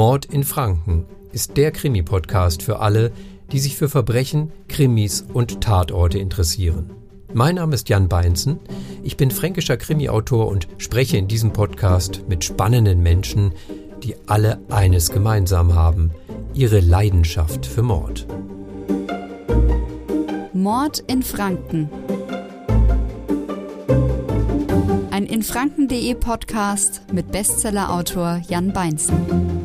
Mord in Franken ist der Krimi-Podcast für alle, die sich für Verbrechen, Krimis und Tatorte interessieren. Mein Name ist Jan Beinzen, ich bin fränkischer Krimi-Autor und spreche in diesem Podcast mit spannenden Menschen, die alle eines gemeinsam haben, ihre Leidenschaft für Mord. Mord in Franken. Ein infranken.de Podcast mit Bestsellerautor Jan Beinzen.